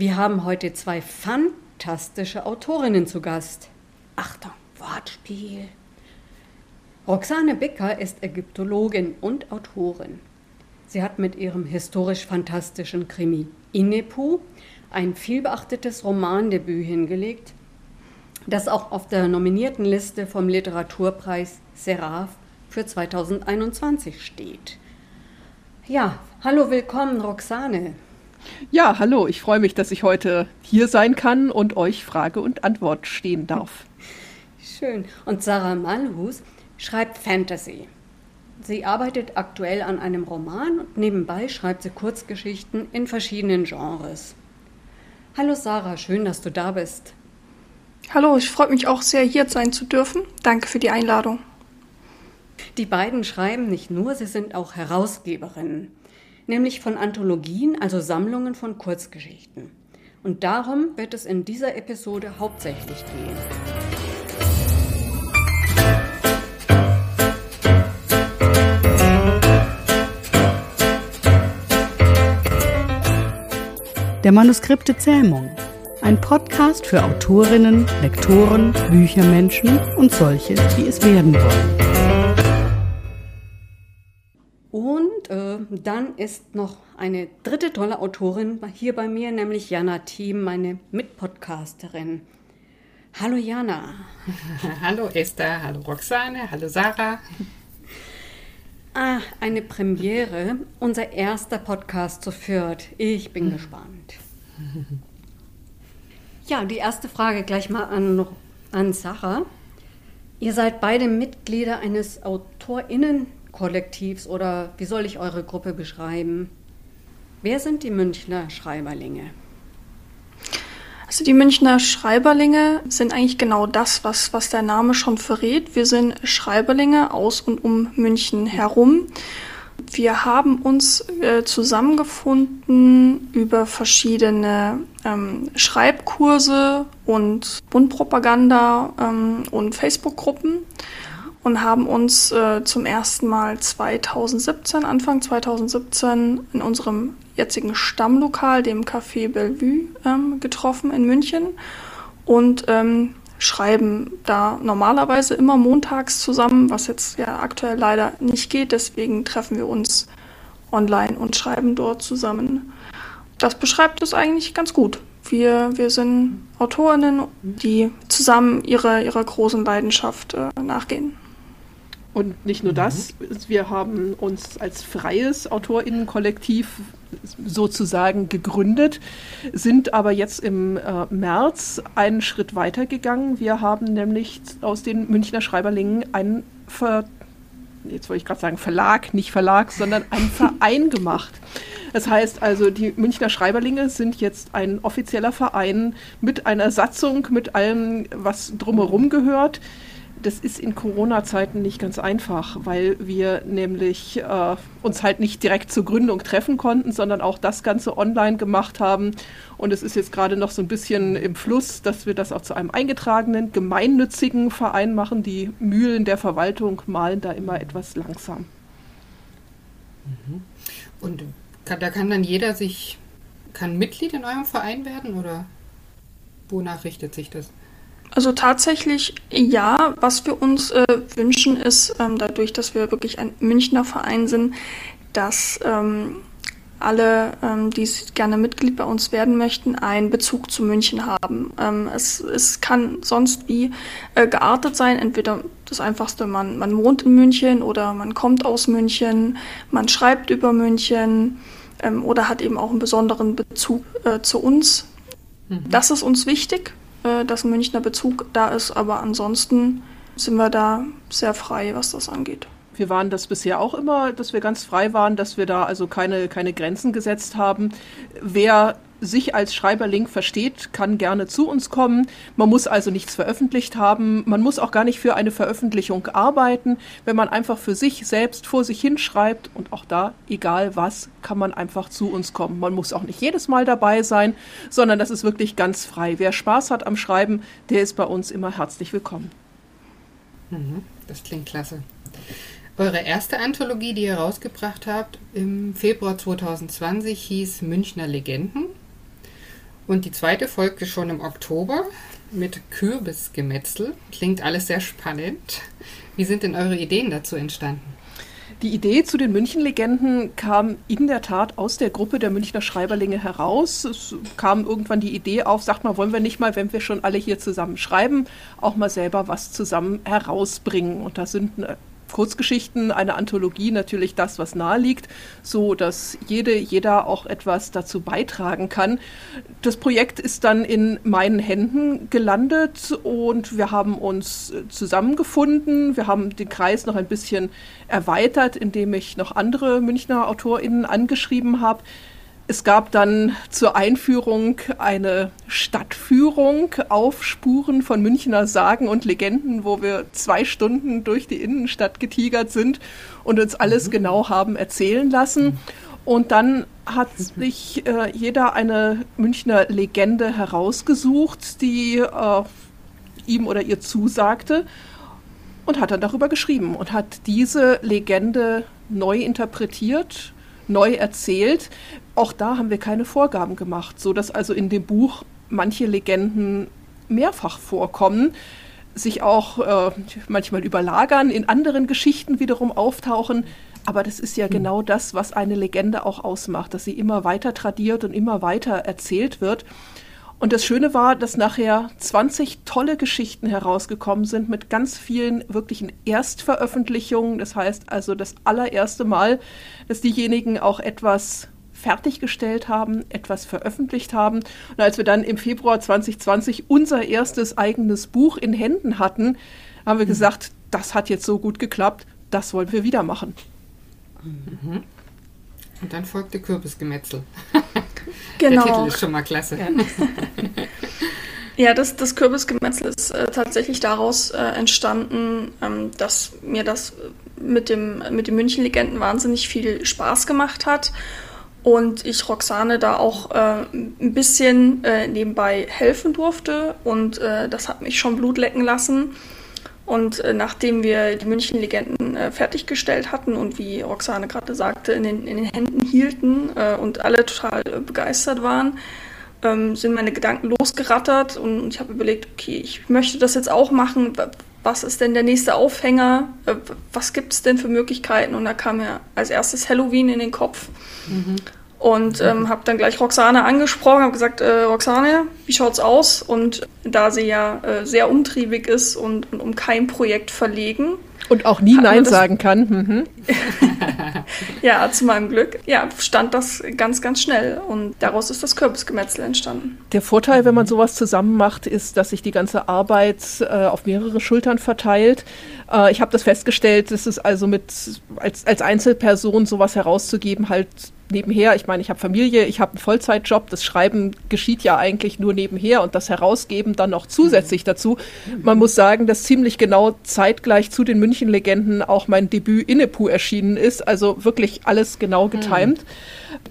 Wir haben heute zwei fantastische Autorinnen zu Gast. Achtung, Wortspiel. Roxane Bicker ist Ägyptologin und Autorin. Sie hat mit ihrem historisch-fantastischen Krimi Inepu ein vielbeachtetes Romandebüt hingelegt, das auch auf der nominierten Liste vom Literaturpreis Seraph für 2021 steht. Ja, hallo, willkommen, Roxane. Ja, hallo, ich freue mich, dass ich heute hier sein kann und euch Frage und Antwort stehen darf. Schön. Und Sarah Malhus schreibt Fantasy. Sie arbeitet aktuell an einem Roman und nebenbei schreibt sie Kurzgeschichten in verschiedenen Genres. Hallo Sarah, schön, dass du da bist. Hallo, ich freue mich auch sehr, hier sein zu dürfen. Danke für die Einladung. Die beiden schreiben nicht nur, sie sind auch Herausgeberinnen, nämlich von Anthologien, also Sammlungen von Kurzgeschichten. Und darum wird es in dieser Episode hauptsächlich gehen. Der Manuskripte Zähmung. Ein Podcast für Autorinnen, Lektoren, Büchermenschen und solche, die es werden wollen. Und äh, dann ist noch eine dritte tolle Autorin hier bei mir, nämlich Jana Thiem, meine Mitpodcasterin. Hallo Jana. hallo Esther, hallo Roxane, hallo Sarah. Ah, eine Premiere, unser erster Podcast zu Fürth. Ich bin mhm. gespannt. Ja, die erste Frage gleich mal an, an Sarah. Ihr seid beide Mitglieder eines AutorInnen-Kollektivs oder wie soll ich eure Gruppe beschreiben? Wer sind die Münchner Schreiberlinge? Also die Münchner Schreiberlinge sind eigentlich genau das, was, was der Name schon verrät. Wir sind Schreiberlinge aus und um München herum. Wir haben uns äh, zusammengefunden über verschiedene ähm, Schreibkurse und Bundpropaganda ähm, und Facebook-Gruppen und haben uns äh, zum ersten Mal 2017, Anfang 2017, in unserem jetzigen Stammlokal, dem Café Bellevue, ähm, getroffen in München und ähm, schreiben da normalerweise immer montags zusammen, was jetzt ja aktuell leider nicht geht. Deswegen treffen wir uns online und schreiben dort zusammen. Das beschreibt es eigentlich ganz gut. Wir, wir sind Autorinnen, die zusammen ihrer, ihrer großen Leidenschaft äh, nachgehen. Und nicht nur das, wir haben uns als freies Autorinnenkollektiv sozusagen gegründet, sind aber jetzt im äh, März einen Schritt weiter gegangen. Wir haben nämlich aus den Münchner Schreiberlingen einen Ver jetzt wollte ich gerade sagen Verlag, nicht Verlag, sondern einen Verein gemacht. Das heißt also, die Münchner Schreiberlinge sind jetzt ein offizieller Verein mit einer Satzung, mit allem, was drumherum gehört das ist in Corona-Zeiten nicht ganz einfach, weil wir nämlich äh, uns halt nicht direkt zur Gründung treffen konnten, sondern auch das Ganze online gemacht haben. Und es ist jetzt gerade noch so ein bisschen im Fluss, dass wir das auch zu einem eingetragenen, gemeinnützigen Verein machen. Die Mühlen der Verwaltung malen da immer etwas langsam. Mhm. Und da kann dann jeder sich, kann Mitglied in eurem Verein werden oder wonach richtet sich das? Also tatsächlich ja. Was wir uns äh, wünschen, ist ähm, dadurch, dass wir wirklich ein Münchner Verein sind, dass ähm, alle, ähm, die gerne Mitglied bei uns werden möchten, einen Bezug zu München haben. Ähm, es, es kann sonst wie äh, geartet sein. Entweder das Einfachste, man, man wohnt in München oder man kommt aus München, man schreibt über München ähm, oder hat eben auch einen besonderen Bezug äh, zu uns. Mhm. Das ist uns wichtig äh, dass ein Münchner Bezug da ist, aber ansonsten sind wir da sehr frei, was das angeht. Wir waren das bisher auch immer, dass wir ganz frei waren, dass wir da also keine, keine Grenzen gesetzt haben. Wer sich als Schreiberling versteht, kann gerne zu uns kommen. Man muss also nichts veröffentlicht haben. Man muss auch gar nicht für eine Veröffentlichung arbeiten. Wenn man einfach für sich selbst vor sich hinschreibt und auch da, egal was, kann man einfach zu uns kommen. Man muss auch nicht jedes Mal dabei sein, sondern das ist wirklich ganz frei. Wer Spaß hat am Schreiben, der ist bei uns immer herzlich willkommen. Mhm, das klingt klasse. Eure erste Anthologie, die ihr rausgebracht habt im Februar 2020, hieß Münchner Legenden. Und die zweite folgte schon im Oktober mit Kürbisgemetzel. Klingt alles sehr spannend. Wie sind denn eure Ideen dazu entstanden? Die Idee zu den München-Legenden kam in der Tat aus der Gruppe der Münchner Schreiberlinge heraus. Es kam irgendwann die Idee auf, sagt mal, wollen wir nicht mal, wenn wir schon alle hier zusammen schreiben, auch mal selber was zusammen herausbringen. Und da sind äh, Kurzgeschichten, eine Anthologie natürlich das, was nahe liegt, so dass jede, jeder auch etwas dazu beitragen kann. Das Projekt ist dann in meinen Händen gelandet und wir haben uns zusammengefunden. Wir haben den Kreis noch ein bisschen erweitert, indem ich noch andere Münchner AutorInnen angeschrieben habe. Es gab dann zur Einführung eine Stadtführung auf Spuren von Münchner Sagen und Legenden, wo wir zwei Stunden durch die Innenstadt getigert sind und uns alles mhm. genau haben erzählen lassen. Und dann hat sich äh, jeder eine Münchner Legende herausgesucht, die äh, ihm oder ihr zusagte und hat dann darüber geschrieben und hat diese Legende neu interpretiert neu erzählt. Auch da haben wir keine Vorgaben gemacht, so dass also in dem Buch manche Legenden mehrfach vorkommen, sich auch äh, manchmal überlagern, in anderen Geschichten wiederum auftauchen. Aber das ist ja hm. genau das, was eine Legende auch ausmacht, dass sie immer weiter tradiert und immer weiter erzählt wird. Und das Schöne war, dass nachher 20 tolle Geschichten herausgekommen sind mit ganz vielen wirklichen Erstveröffentlichungen. Das heißt also das allererste Mal, dass diejenigen auch etwas fertiggestellt haben, etwas veröffentlicht haben. Und als wir dann im Februar 2020 unser erstes eigenes Buch in Händen hatten, haben wir mhm. gesagt, das hat jetzt so gut geklappt, das wollen wir wieder machen. Mhm. Und dann folgte Kürbisgemetzel. Genau. Der Titel ist schon mal klasse. Ja, ja das, das Kürbisgemetzel ist äh, tatsächlich daraus äh, entstanden, ähm, dass mir das mit dem, mit den München-Legenden wahnsinnig viel Spaß gemacht hat und ich Roxane da auch äh, ein bisschen äh, nebenbei helfen durfte und äh, das hat mich schon Blut lecken lassen. Und äh, nachdem wir die München-Legenden äh, fertiggestellt hatten und wie Roxane gerade sagte, in den, in den Händen hielten äh, und alle total äh, begeistert waren, ähm, sind meine Gedanken losgerattert und ich habe überlegt, okay, ich möchte das jetzt auch machen. Was ist denn der nächste Aufhänger? Äh, was gibt es denn für Möglichkeiten? Und da kam mir als erstes Halloween in den Kopf. Mhm. Und ähm, habe dann gleich Roxane angesprochen, habe gesagt, äh, Roxane, wie schaut's aus? Und da sie ja äh, sehr umtriebig ist und, und, um kein Projekt verlegen. Und auch nie Nein sagen kann. Mhm. ja, zu meinem Glück. Ja, stand das ganz, ganz schnell. Und daraus ist das Kürbisgemetzel entstanden. Der Vorteil, wenn man sowas zusammen macht, ist, dass sich die ganze Arbeit äh, auf mehrere Schultern verteilt. Äh, ich habe das festgestellt, dass es also mit als, als Einzelperson sowas herauszugeben halt nebenher, ich meine, ich habe Familie, ich habe einen Vollzeitjob, das Schreiben geschieht ja eigentlich nur nebenher und das Herausgeben dann noch zusätzlich dazu. Man muss sagen, dass ziemlich genau zeitgleich zu den München-Legenden auch mein Debüt Innepu erschienen ist, also wirklich alles genau getimt.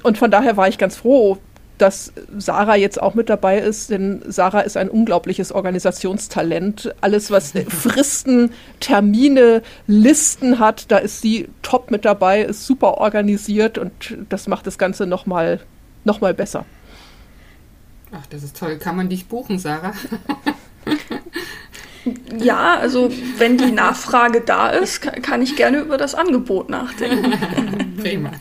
Und von daher war ich ganz froh, dass Sarah jetzt auch mit dabei ist, denn Sarah ist ein unglaubliches Organisationstalent. Alles, was Fristen, Termine, Listen hat, da ist sie top mit dabei, ist super organisiert und das macht das Ganze nochmal noch mal besser. Ach, das ist toll. Kann man dich buchen, Sarah? Ja, also wenn die Nachfrage da ist, kann ich gerne über das Angebot nachdenken. Prima.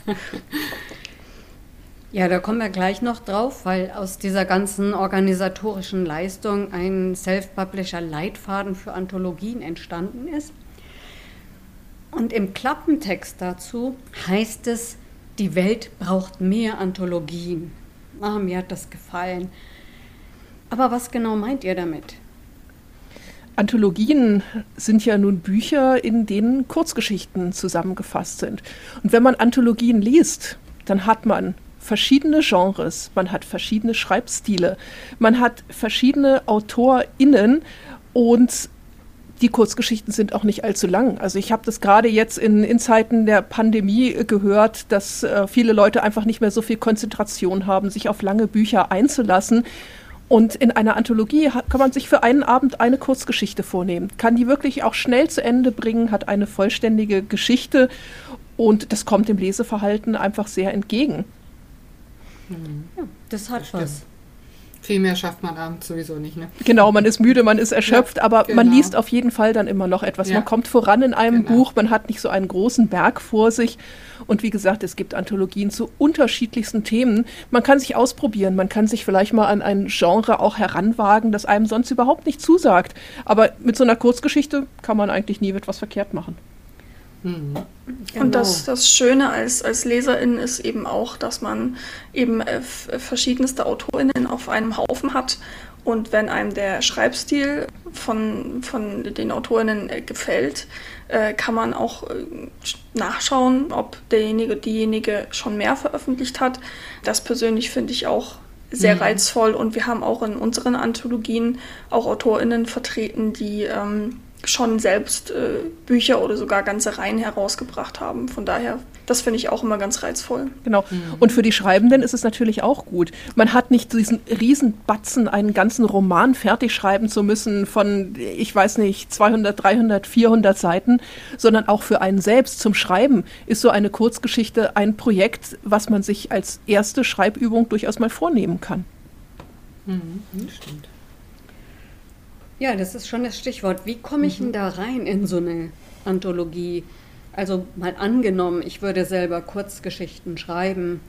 Ja, da kommen wir gleich noch drauf, weil aus dieser ganzen organisatorischen Leistung ein Self-Publisher-Leitfaden für Anthologien entstanden ist. Und im Klappentext dazu heißt es, die Welt braucht mehr Anthologien. Ah, mir hat das gefallen. Aber was genau meint ihr damit? Anthologien sind ja nun Bücher, in denen Kurzgeschichten zusammengefasst sind. Und wenn man Anthologien liest, dann hat man verschiedene Genres, man hat verschiedene Schreibstile, man hat verschiedene AutorInnen und die Kurzgeschichten sind auch nicht allzu lang. Also ich habe das gerade jetzt in, in Zeiten der Pandemie gehört, dass äh, viele Leute einfach nicht mehr so viel Konzentration haben, sich auf lange Bücher einzulassen. Und in einer Anthologie kann man sich für einen Abend eine Kurzgeschichte vornehmen, kann die wirklich auch schnell zu Ende bringen, hat eine vollständige Geschichte und das kommt dem Leseverhalten einfach sehr entgegen. Ja, das hat das was. viel mehr schafft man abends sowieso nicht. Ne? Genau, man ist müde, man ist erschöpft, Ja, aber genau. man liest auf jeden Fall dann immer noch etwas. Ja. Man kommt voran in einem Genau. Buch, man hat nicht so einen großen Berg vor sich. Und wie gesagt, es gibt Anthologien zu unterschiedlichsten Themen. Man kann sich ausprobieren, man kann sich vielleicht mal an ein Genre auch heranwagen, das einem sonst überhaupt nicht zusagt. Aber mit so einer Kurzgeschichte kann man eigentlich nie etwas verkehrt machen. Mhm. Und das, Genau. das Schöne als, als Leserin ist eben auch, dass man eben äh, verschiedenste AutorInnen auf einem Haufen hat. Und wenn einem der Schreibstil von, von den AutorInnen äh, gefällt, äh, kann man auch nachschauen, ob derjenige, diejenige schon mehr veröffentlicht hat. Das persönlich finde ich auch sehr Mhm. reizvoll. Und wir haben auch in unseren Anthologien auch AutorInnen vertreten, die ähm, schon selbst äh, Bücher oder sogar ganze Reihen herausgebracht haben. Von daher, das finde ich auch immer ganz reizvoll. Genau. Und für die Schreibenden ist es natürlich auch gut. Man hat nicht diesen riesen Batzen, einen ganzen Roman fertig schreiben zu müssen von, ich weiß nicht, 200, 300, 400 Seiten, sondern auch für einen selbst zum Schreiben ist so eine Kurzgeschichte ein Projekt, was man sich als erste Schreibübung durchaus mal vornehmen kann. Mhm. Stimmt. Ja, das ist schon das Stichwort. Wie komme ich denn da rein in so eine Anthologie? Also mal angenommen, ich würde selber Kurzgeschichten schreiben.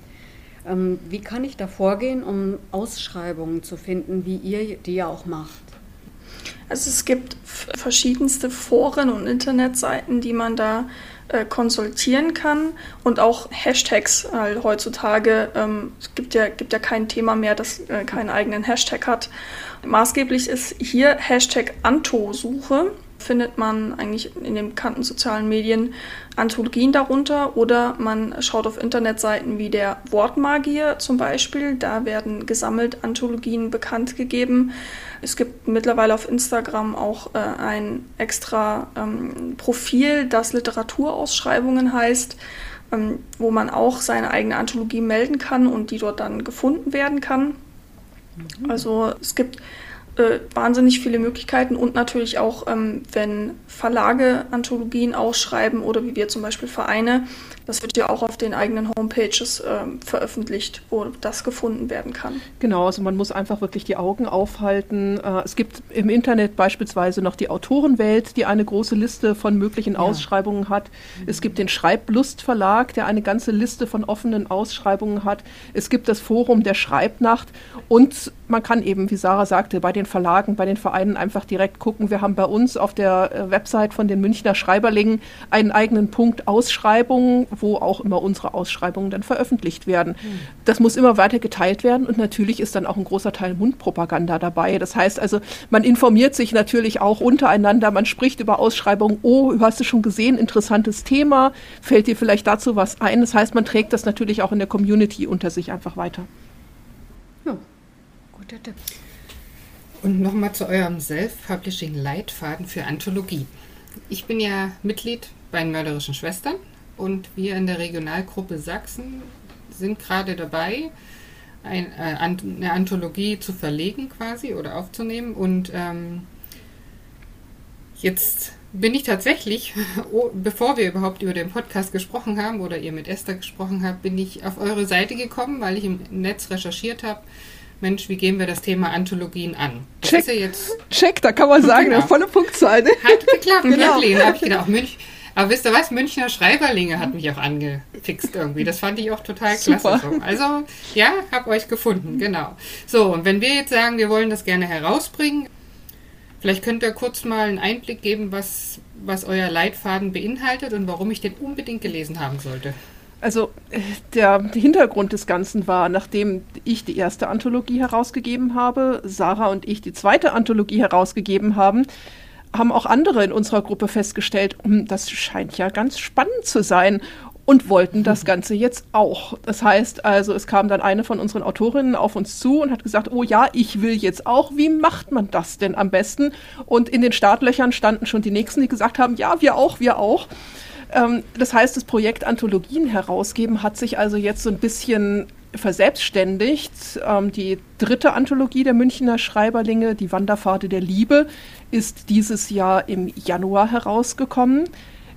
Ähm, wie kann ich da vorgehen, um Ausschreibungen zu finden, wie ihr die ja auch macht? Also es gibt verschiedenste Foren und Internetseiten, die man da äh, konsultieren kann und auch Hashtags weil heutzutage. Ähm, es gibt ja, gibt ja kein Thema mehr, das äh, keinen eigenen Hashtag hat. Maßgeblich ist hier Hashtag Anto-Suche. Findet man eigentlich in den bekannten sozialen Medien Anthologien darunter oder man schaut auf Internetseiten wie der Wortmagier zum Beispiel. Da werden gesammelt Anthologien bekannt gegeben. Es gibt mittlerweile auf Instagram auch äh, ein extra ähm, Profil, das Literaturausschreibungen heißt, ähm, wo man auch seine eigene Anthologie melden kann und die dort dann gefunden werden kann. Also es gibt äh, wahnsinnig viele Möglichkeiten und natürlich auch, ähm, wenn Verlage Anthologien ausschreiben oder wie wir zum Beispiel Vereine, das wird ja auch auf den eigenen Homepages ähm, veröffentlicht, wo das gefunden werden kann. Genau, also man muss einfach wirklich die Augen aufhalten. Äh, Es gibt im Internet beispielsweise noch die Autorenwelt, die eine große Liste von möglichen Ausschreibungen hat. Es gibt den Schreiblust Verlag, der eine ganze Liste von offenen Ausschreibungen hat. Es gibt das Forum der Schreibnacht und man kann eben, wie Sarah sagte, bei den Verlagen, bei den Vereinen einfach direkt gucken. Wir haben bei uns auf der äh, Website von den Münchner Schreiberlingen einen eigenen Punkt Ausschreibungen, wo auch immer unsere Ausschreibungen dann veröffentlicht werden. Das muss immer weiter geteilt werden und natürlich ist dann auch ein großer Teil Mundpropaganda dabei. Das heißt also, man informiert sich natürlich auch untereinander, man spricht über Ausschreibungen, oh, hast du schon gesehen, interessantes Thema, fällt dir vielleicht dazu was ein? Das heißt, man trägt das natürlich auch in der Community unter sich einfach weiter. Ja, guter Tipp. Und nochmal zu eurem Self-Publishing-Leitfaden für Anthologie. Ich bin ja Mitglied bei den Mörderischen Schwestern und wir in der Regionalgruppe Sachsen sind gerade dabei, ein, äh, eine Anthologie zu verlegen quasi oder aufzunehmen. Und ähm, jetzt bin ich tatsächlich, oh, bevor wir überhaupt über den Podcast gesprochen haben oder ihr mit Esther gesprochen habt, bin ich auf eure Seite gekommen, weil ich im Netz recherchiert habe. Mensch, wie gehen wir das Thema Anthologien an? Das Check. ja jetzt Check, da kann man sagen, Genau. eine volle Punktzahl. ne? hat geklappt, Genau. Da habe ich gedacht, Münch, aber wisst ihr was? Münchner Schreiberlinge hat mich auch angefixt irgendwie. Das fand ich auch total klasse. Super. So. Also, ja, hab euch gefunden, genau. So, und wenn wir jetzt sagen, wir wollen das gerne herausbringen, vielleicht könnt ihr kurz mal einen Einblick geben, was, was euer Leitfaden beinhaltet und warum ich den unbedingt gelesen haben sollte. Also äh, der Hintergrund des Ganzen war, nachdem ich die erste Anthologie herausgegeben habe, Sarah und ich die zweite Anthologie herausgegeben haben, haben auch andere in unserer Gruppe festgestellt, "Hm, das scheint ja ganz spannend zu sein und wollten das Ganze jetzt auch. Das heißt also, es kam dann eine von unseren Autorinnen auf uns zu und hat gesagt, oh ja, ich will jetzt auch. Wie macht man das denn am besten? Und in den Startlöchern standen schon die Nächsten, die gesagt haben, ja, wir auch, wir auch. Ähm, das heißt, das Projekt Anthologien herausgeben hat sich also jetzt so ein bisschen verselbstständigt. Ähm, die dritte Anthologie der Münchner Schreiberlinge, die Wanderpfade der Liebe, ist dieses Jahr im Januar herausgekommen.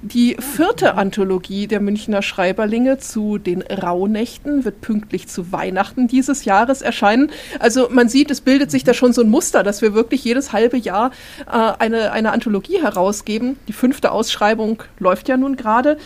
Die vierte Anthologie der Münchner Schreiberlinge zu den Rauhnächten wird pünktlich zu Weihnachten dieses Jahres erscheinen. Also man sieht, es bildet sich da schon so ein Muster, dass wir wirklich jedes halbe Jahr äh, eine, eine Anthologie herausgeben. Die fünfte Ausschreibung läuft ja nun gerade.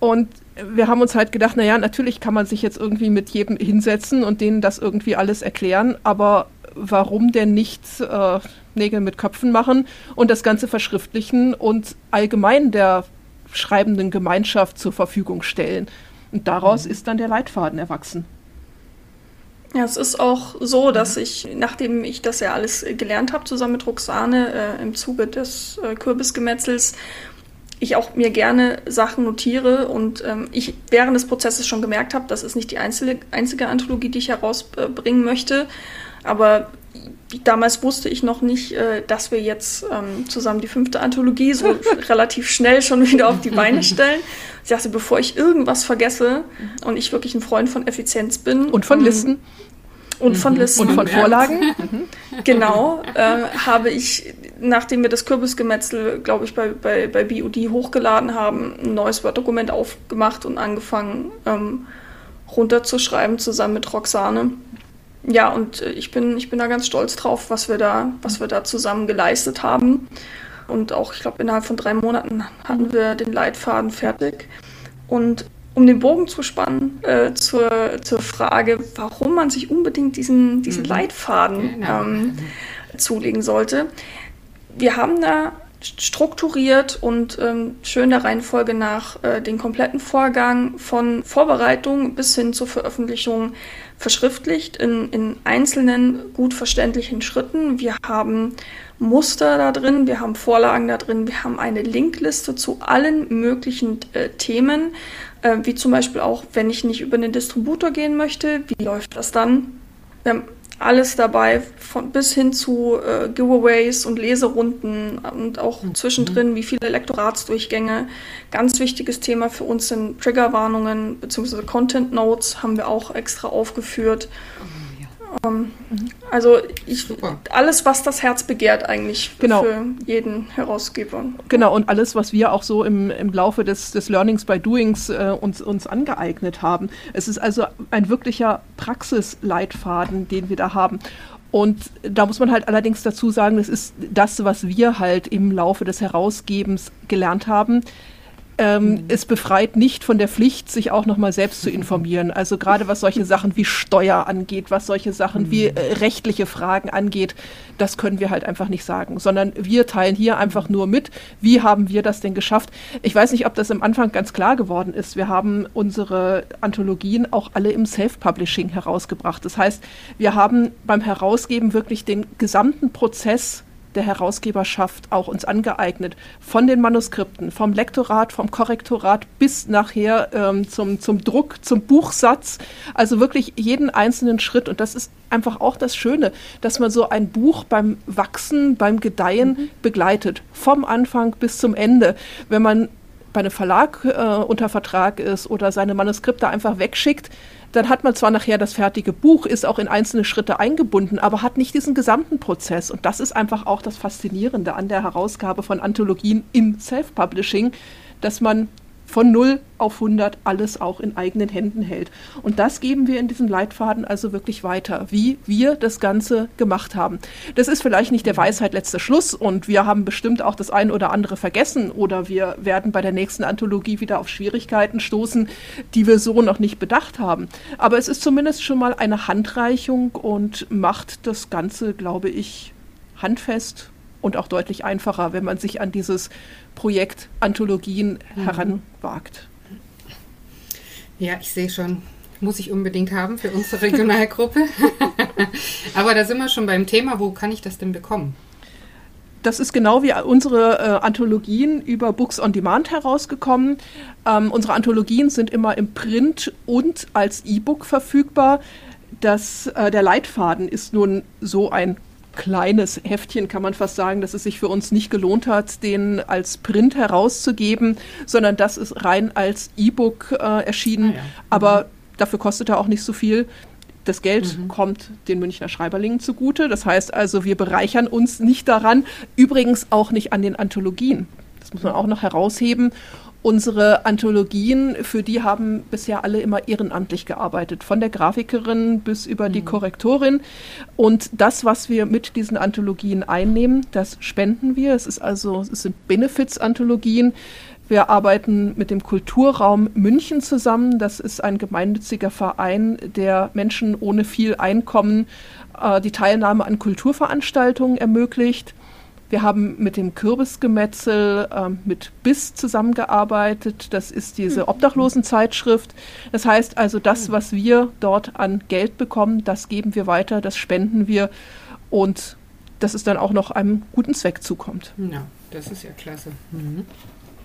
Und wir haben uns halt gedacht, naja, natürlich kann man sich jetzt irgendwie mit jedem hinsetzen und denen das irgendwie alles erklären, aber warum denn nicht äh, Nägel mit Köpfen machen und das Ganze verschriftlichen und allgemein der schreibenden Gemeinschaft zur Verfügung stellen. Und daraus mhm. ist dann der Leitfaden erwachsen. Ja, es ist auch so, dass ich, nachdem ich das ja alles gelernt habe, zusammen mit Roxane äh, im Zuge des äh, Kürbisgemetzels, ich auch mir gerne Sachen notiere und ähm, ich während des Prozesses schon gemerkt habe, das ist nicht die einzige, einzige Anthologie, die ich herausbringen möchte. Aber damals wusste ich noch nicht, äh, dass wir jetzt ähm, zusammen die fünfte Anthologie so relativ schnell schon wieder auf die Beine stellen. Ich dachte, bevor ich irgendwas vergesse und ich wirklich ein Freund von Effizienz bin. Und von ähm, Listen. Und von mhm. Listen. Und von Vorlagen. genau. Äh, habe ich, nachdem wir das Kürbisgemetzel, glaube ich, bei, bei, bei BOD hochgeladen haben, ein neues Word-Dokument aufgemacht und angefangen ähm, runterzuschreiben, zusammen mit Roxane ja, und äh, ich bin, ich bin da ganz stolz drauf, was wir da, was wir da zusammen geleistet haben. Und auch, ich glaube, innerhalb von drei Monaten hatten wir den Leitfaden fertig. Und um den Bogen zu spannen äh, zur, zur Frage, warum man sich unbedingt diesen, diesen mhm. Leitfaden genau. ähm, zulegen sollte. Wir haben da strukturiert und ähm, schön der Reihenfolge nach äh, den kompletten Vorgang von Vorbereitung bis hin zur Veröffentlichung verschriftlicht in, in einzelnen gut verständlichen Schritten. Wir haben Muster da drin, wir haben Vorlagen da drin, wir haben eine Linkliste zu allen möglichen äh, Themen, äh, wie zum Beispiel auch, wenn ich nicht über den Distributor gehen möchte, wie läuft das dann? Wir haben alles dabei, von, bis hin zu äh, Giveaways und Leserunden und auch mhm. zwischendrin, wie viele Lektoratsdurchgänge. Ganz wichtiges Thema für uns sind Triggerwarnungen bzw. Content Notes haben wir auch extra aufgeführt. Mhm. Ähm, also ich, alles, was das Herz begehrt eigentlich genau. für jeden Herausgeber. Genau, und alles, was wir auch so im, im Laufe des, des Learnings by Doings äh, uns, uns angeeignet haben. Es ist also ein wirklicher Praxisleitfaden, den wir da haben. Und da muss man halt allerdings dazu sagen, das ist das, was wir halt im Laufe des Herausgebens gelernt haben ähm, mhm. es befreit nicht von der Pflicht, sich auch nochmal selbst zu informieren. Also gerade was solche Sachen wie Steuer angeht, was solche Sachen mhm. wie äh, rechtliche Fragen angeht, das können wir halt einfach nicht sagen, sondern wir teilen hier einfach nur mit, wie haben wir das denn geschafft. Ich weiß nicht, ob das am Anfang ganz klar geworden ist. Wir haben unsere Anthologien auch alle im Self-Publishing herausgebracht. Das heißt, wir haben beim Herausgeben wirklich den gesamten Prozess der Herausgeberschaft auch uns angeeignet. Von den Manuskripten, vom Lektorat, vom Korrektorat bis nachher ähm, zum, zum Druck, zum Buchsatz. Also wirklich jeden einzelnen Schritt. Und das ist einfach auch das Schöne, dass man so ein Buch beim Wachsen, beim Gedeihen mhm. begleitet. Vom Anfang bis zum Ende. Wenn man bei einem Verlag äh, unter Vertrag ist oder seine Manuskripte einfach wegschickt, dann hat man zwar nachher das fertige Buch, ist auch in einzelne Schritte eingebunden, aber hat nicht diesen gesamten Prozess. Und das ist einfach auch das Faszinierende an der Herausgabe von Anthologien im Self-Publishing, dass man von 0 auf 100 alles auch in eigenen Händen hält. Und das geben wir in diesem Leitfaden also wirklich weiter, wie wir das Ganze gemacht haben. Das ist vielleicht nicht der Weisheit letzter Schluss und wir haben bestimmt auch das ein oder andere vergessen oder wir werden bei der nächsten Anthologie wieder auf Schwierigkeiten stoßen, die wir so noch nicht bedacht haben. Aber es ist zumindest schon mal eine Handreichung und macht das Ganze, glaube ich, handfest und auch deutlich einfacher, wenn man sich an dieses Projekt Anthologien mhm. heranwagt. Ja, ich sehe schon, muss ich unbedingt haben für unsere Regionalgruppe. Aber da sind wir schon beim Thema, wo kann ich das denn bekommen? Das ist genau wie unsere äh, Anthologien über Books on Demand herausgekommen. Ähm, unsere Anthologien sind immer im Print und als E-Book verfügbar. Das, äh, der Leitfaden ist nun so ein kleines Heftchen, kann man fast sagen, dass es sich für uns nicht gelohnt hat, den als Print herauszugeben, sondern das ist rein als E-Book äh, erschienen. Ah, ja. Aber mhm. dafür kostet er auch nicht so viel. Das Geld mhm. kommt den Münchner Schreiberlingen zugute. Das heißt also, wir bereichern uns nicht daran, übrigens auch nicht an den Anthologien. das muss man auch noch herausheben, Unsere Anthologien, für die haben bisher alle immer ehrenamtlich gearbeitet, von der Grafikerin bis über die mhm. Korrektorin. Und das, was wir mit diesen Anthologien einnehmen, das spenden wir. Es ist also, es sind Benefits-Anthologien. Wir arbeiten mit dem Kulturraum München zusammen. Das ist ein gemeinnütziger Verein, der Menschen ohne viel Einkommen äh, die Teilnahme an Kulturveranstaltungen ermöglicht. Wir haben mit dem Kürbisgemetzel äh, mit BIS zusammengearbeitet. Das ist diese hm. Obdachlosenzeitschrift. Das heißt also, das, hm. was wir dort an Geld bekommen, das geben wir weiter, das spenden wir und dass es dann auch noch einem guten Zweck zukommt. Ja, das ist ja klasse. Mhm.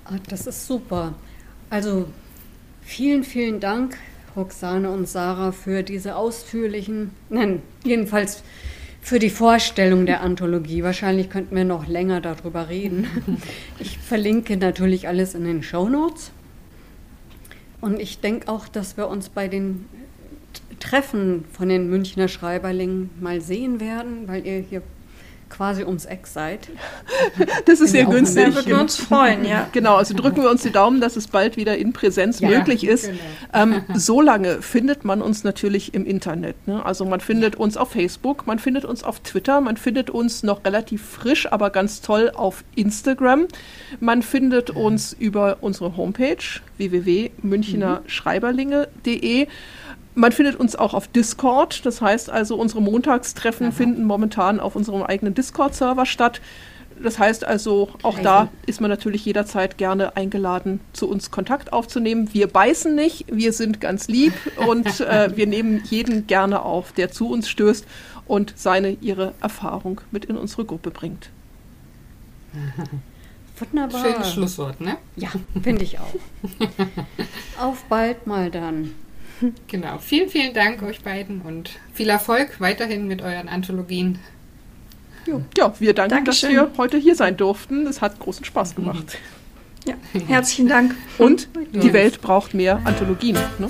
Ah, das ist super. Also vielen, vielen Dank, Roxane und Sarah, für diese ausführlichen, nein, jedenfalls für die Vorstellung der Anthologie. Wahrscheinlich könnten wir noch länger darüber reden. Ich verlinke natürlich alles in den Show Notes. Und ich denke auch, dass wir uns bei den Treffen von den Münchner Schreiberlingen mal sehen werden, weil ihr hier quasi ums Eck seid. Das ist sehr günstig. Da würden wir uns freuen, ja. Genau, also drücken wir uns die Daumen, dass es bald wieder in Präsenz ja, möglich ist. Genau. Ähm, so lange findet man uns natürlich im Internet. Ne? Also man findet uns auf Facebook, man findet uns auf Twitter, man findet uns noch relativ frisch, aber ganz toll auf Instagram. Man findet uns über unsere Homepage www.münchnerschreiberlinge.de. Man findet uns auch auf Discord. Das heißt also, unsere Montagstreffen Aha. finden momentan auf unserem eigenen Discord-Server statt. Das heißt also, auch da ist man natürlich jederzeit gerne eingeladen, zu uns Kontakt aufzunehmen. Wir beißen nicht, wir sind ganz lieb und äh, wir nehmen jeden gerne auf, der zu uns stößt und seine, ihre Erfahrung mit in unsere Gruppe bringt. Wunderbar. Schönes Schlusswort, ne? Ja, finde ich auch. Auf bald mal dann. Genau. Vielen, vielen Dank euch beiden und viel Erfolg weiterhin mit euren Anthologien. Ja, wir danken, Dankeschön. dass wir heute hier sein durften. Es hat großen Spaß gemacht. Ja, herzlichen Dank. Und die Welt braucht mehr Anthologien. Ne?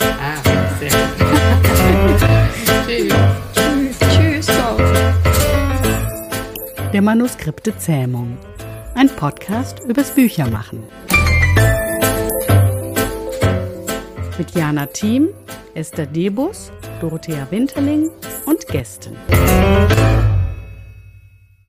Ah, sehr gut. Tschüss. Tschüss. Tschüss. Der Manuskripte Zähmung. Ein Podcast übers Büchermachen. Mit Jana Thiem, Esther Debus, Dorothea Winterling und Gästen.